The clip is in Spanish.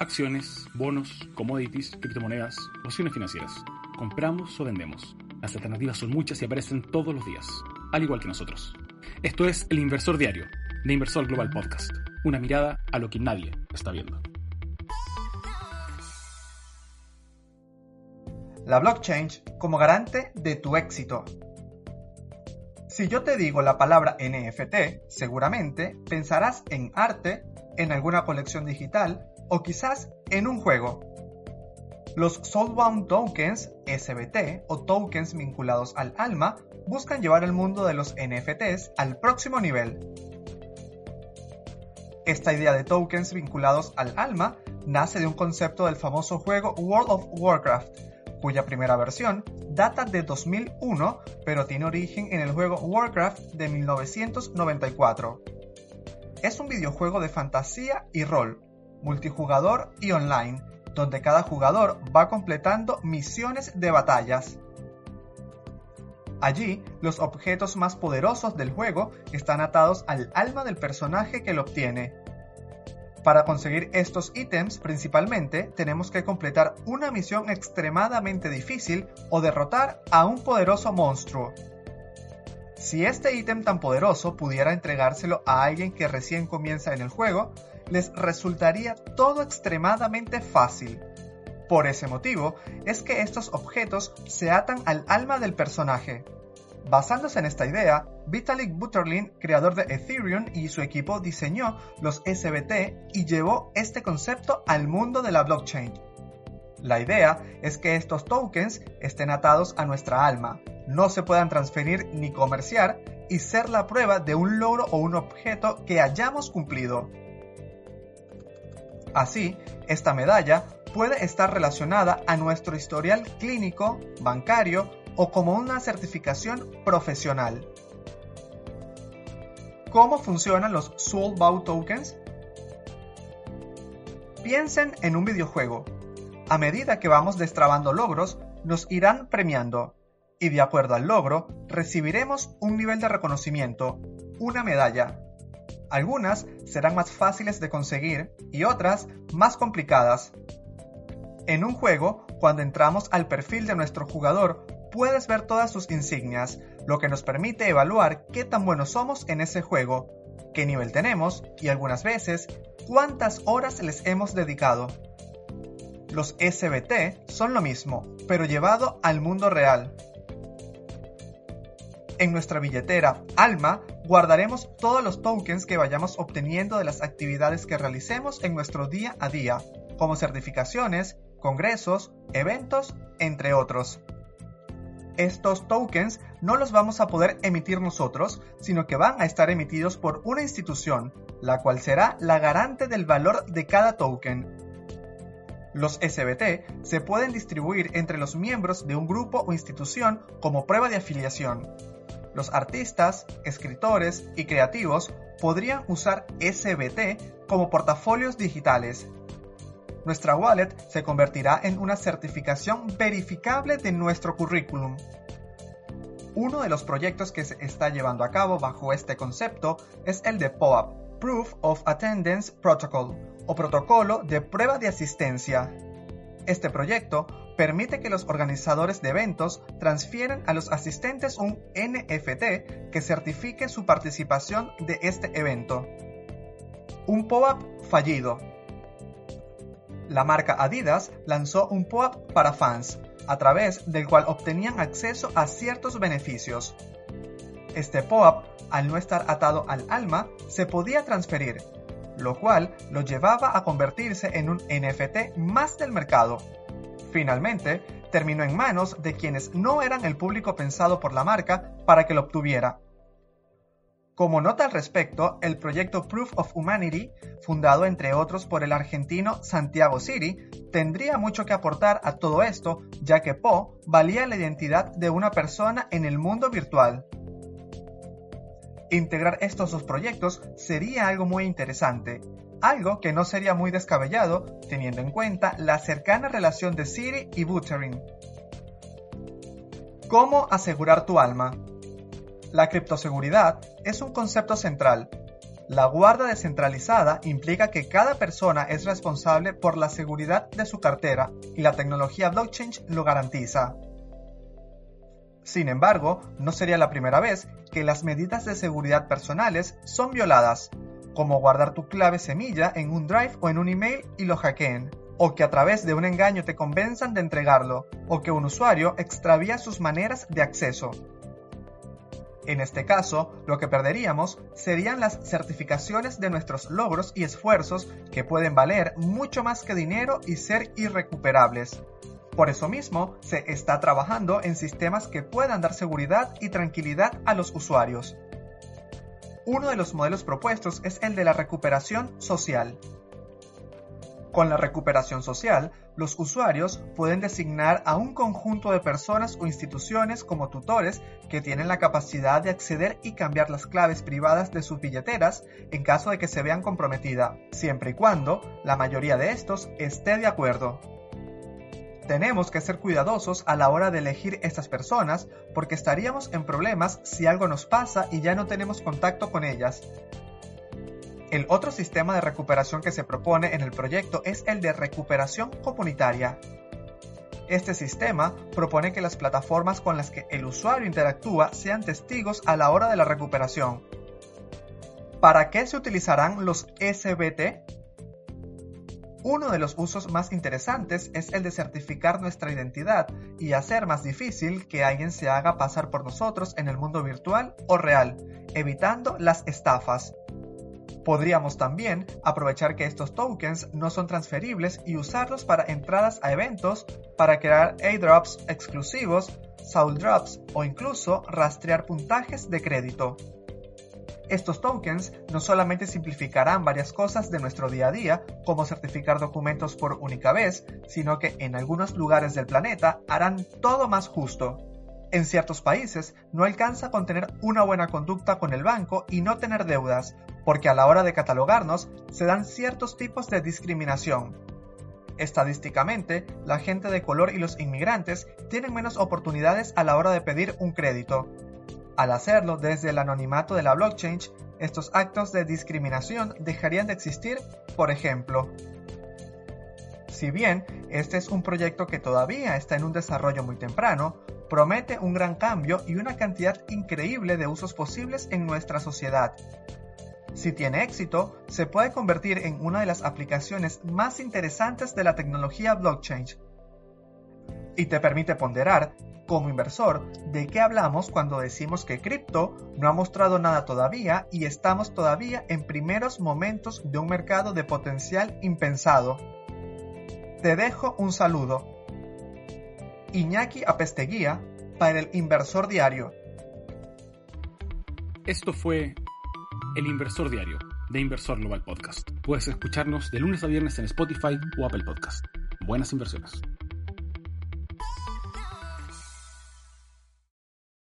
acciones, bonos, commodities, criptomonedas, opciones financieras. Compramos o vendemos. Las alternativas son muchas y aparecen todos los días, al igual que nosotros. Esto es El Inversor Diario, de Inversor Global Podcast. Una mirada a lo que nadie está viendo. La blockchain como garante de tu éxito. Si yo te digo la palabra NFT, seguramente pensarás en arte, en alguna colección digital o quizás en un juego. Los Soulbound Tokens, SBT, o tokens vinculados al alma, buscan llevar el mundo de los NFTs al próximo nivel. Esta idea de tokens vinculados al alma nace de un concepto del famoso juego World of Warcraft, cuya primera versión data de 2001, pero tiene origen en el juego Warcraft de 1994. Es un videojuego de fantasía y rol, multijugador y online, donde cada jugador va completando misiones de batallas. Allí, los objetos más poderosos del juego están atados al alma del personaje que lo obtiene. Para conseguir estos ítems principalmente tenemos que completar una misión extremadamente difícil o derrotar a un poderoso monstruo. Si este ítem tan poderoso pudiera entregárselo a alguien que recién comienza en el juego, les resultaría todo extremadamente fácil. Por ese motivo es que estos objetos se atan al alma del personaje. Basándose en esta idea, Vitalik Buterin, creador de Ethereum y su equipo diseñó los SBT y llevó este concepto al mundo de la blockchain. La idea es que estos tokens estén atados a nuestra alma, no se puedan transferir ni comerciar y ser la prueba de un logro o un objeto que hayamos cumplido. Así, esta medalla puede estar relacionada a nuestro historial clínico, bancario o como una certificación profesional. ¿Cómo funcionan los Soulbound Tokens? Piensen en un videojuego. A medida que vamos destrabando logros, nos irán premiando, y de acuerdo al logro, recibiremos un nivel de reconocimiento, una medalla, algunas serán más fáciles de conseguir y otras más complicadas. En un juego, cuando entramos al perfil de nuestro jugador, puedes ver todas sus insignias, lo que nos permite evaluar qué tan buenos somos en ese juego, qué nivel tenemos y algunas veces cuántas horas les hemos dedicado. Los SBT son lo mismo, pero llevado al mundo real. En nuestra billetera Alma guardaremos todos los tokens que vayamos obteniendo de las actividades que realicemos en nuestro día a día, como certificaciones, congresos, eventos, entre otros. Estos tokens no los vamos a poder emitir nosotros, sino que van a estar emitidos por una institución, la cual será la garante del valor de cada token. Los SBT se pueden distribuir entre los miembros de un grupo o institución como prueba de afiliación. Los artistas, escritores y creativos podrían usar SBT como portafolios digitales. Nuestra wallet se convertirá en una certificación verificable de nuestro currículum. Uno de los proyectos que se está llevando a cabo bajo este concepto es el de POAP, Proof of Attendance Protocol, o protocolo de prueba de asistencia. Este proyecto permite que los organizadores de eventos transfieran a los asistentes un NFT que certifique su participación de este evento. Un POAP fallido. La marca Adidas lanzó un POAP para fans, a través del cual obtenían acceso a ciertos beneficios. Este POAP, al no estar atado al alma, se podía transferir, lo cual lo llevaba a convertirse en un NFT más del mercado. Finalmente, terminó en manos de quienes no eran el público pensado por la marca para que lo obtuviera. Como nota al respecto, el proyecto Proof of Humanity, fundado entre otros por el argentino Santiago Siri, tendría mucho que aportar a todo esto, ya que Po valía la identidad de una persona en el mundo virtual. Integrar estos dos proyectos sería algo muy interesante, algo que no sería muy descabellado teniendo en cuenta la cercana relación de Siri y Buterin. ¿Cómo asegurar tu alma? La criptoseguridad es un concepto central. La guarda descentralizada implica que cada persona es responsable por la seguridad de su cartera y la tecnología blockchain lo garantiza. Sin embargo, no sería la primera vez que las medidas de seguridad personales son violadas, como guardar tu clave semilla en un drive o en un email y lo hackeen, o que a través de un engaño te convenzan de entregarlo, o que un usuario extravía sus maneras de acceso. En este caso, lo que perderíamos serían las certificaciones de nuestros logros y esfuerzos que pueden valer mucho más que dinero y ser irrecuperables. Por eso mismo, se está trabajando en sistemas que puedan dar seguridad y tranquilidad a los usuarios. Uno de los modelos propuestos es el de la recuperación social. Con la recuperación social, los usuarios pueden designar a un conjunto de personas o instituciones como tutores que tienen la capacidad de acceder y cambiar las claves privadas de sus billeteras en caso de que se vean comprometida, siempre y cuando la mayoría de estos esté de acuerdo. Tenemos que ser cuidadosos a la hora de elegir estas personas porque estaríamos en problemas si algo nos pasa y ya no tenemos contacto con ellas. El otro sistema de recuperación que se propone en el proyecto es el de recuperación comunitaria. Este sistema propone que las plataformas con las que el usuario interactúa sean testigos a la hora de la recuperación. ¿Para qué se utilizarán los SBT? Uno de los usos más interesantes es el de certificar nuestra identidad y hacer más difícil que alguien se haga pasar por nosotros en el mundo virtual o real, evitando las estafas. Podríamos también aprovechar que estos tokens no son transferibles y usarlos para entradas a eventos, para crear airdrops exclusivos, soul drops o incluso rastrear puntajes de crédito. Estos tokens no solamente simplificarán varias cosas de nuestro día a día, como certificar documentos por única vez, sino que en algunos lugares del planeta harán todo más justo. En ciertos países no alcanza con tener una buena conducta con el banco y no tener deudas, porque a la hora de catalogarnos se dan ciertos tipos de discriminación. Estadísticamente, la gente de color y los inmigrantes tienen menos oportunidades a la hora de pedir un crédito. Al hacerlo desde el anonimato de la blockchain, estos actos de discriminación dejarían de existir, por ejemplo. Si bien este es un proyecto que todavía está en un desarrollo muy temprano, promete un gran cambio y una cantidad increíble de usos posibles en nuestra sociedad. Si tiene éxito, se puede convertir en una de las aplicaciones más interesantes de la tecnología blockchain. Y te permite ponderar, como inversor, de qué hablamos cuando decimos que cripto no ha mostrado nada todavía y estamos todavía en primeros momentos de un mercado de potencial impensado. Te dejo un saludo. Iñaki Apesteguía para el Inversor Diario. Esto fue El Inversor Diario de Inversor Global Podcast. Puedes escucharnos de lunes a viernes en Spotify o Apple Podcast. Buenas inversiones.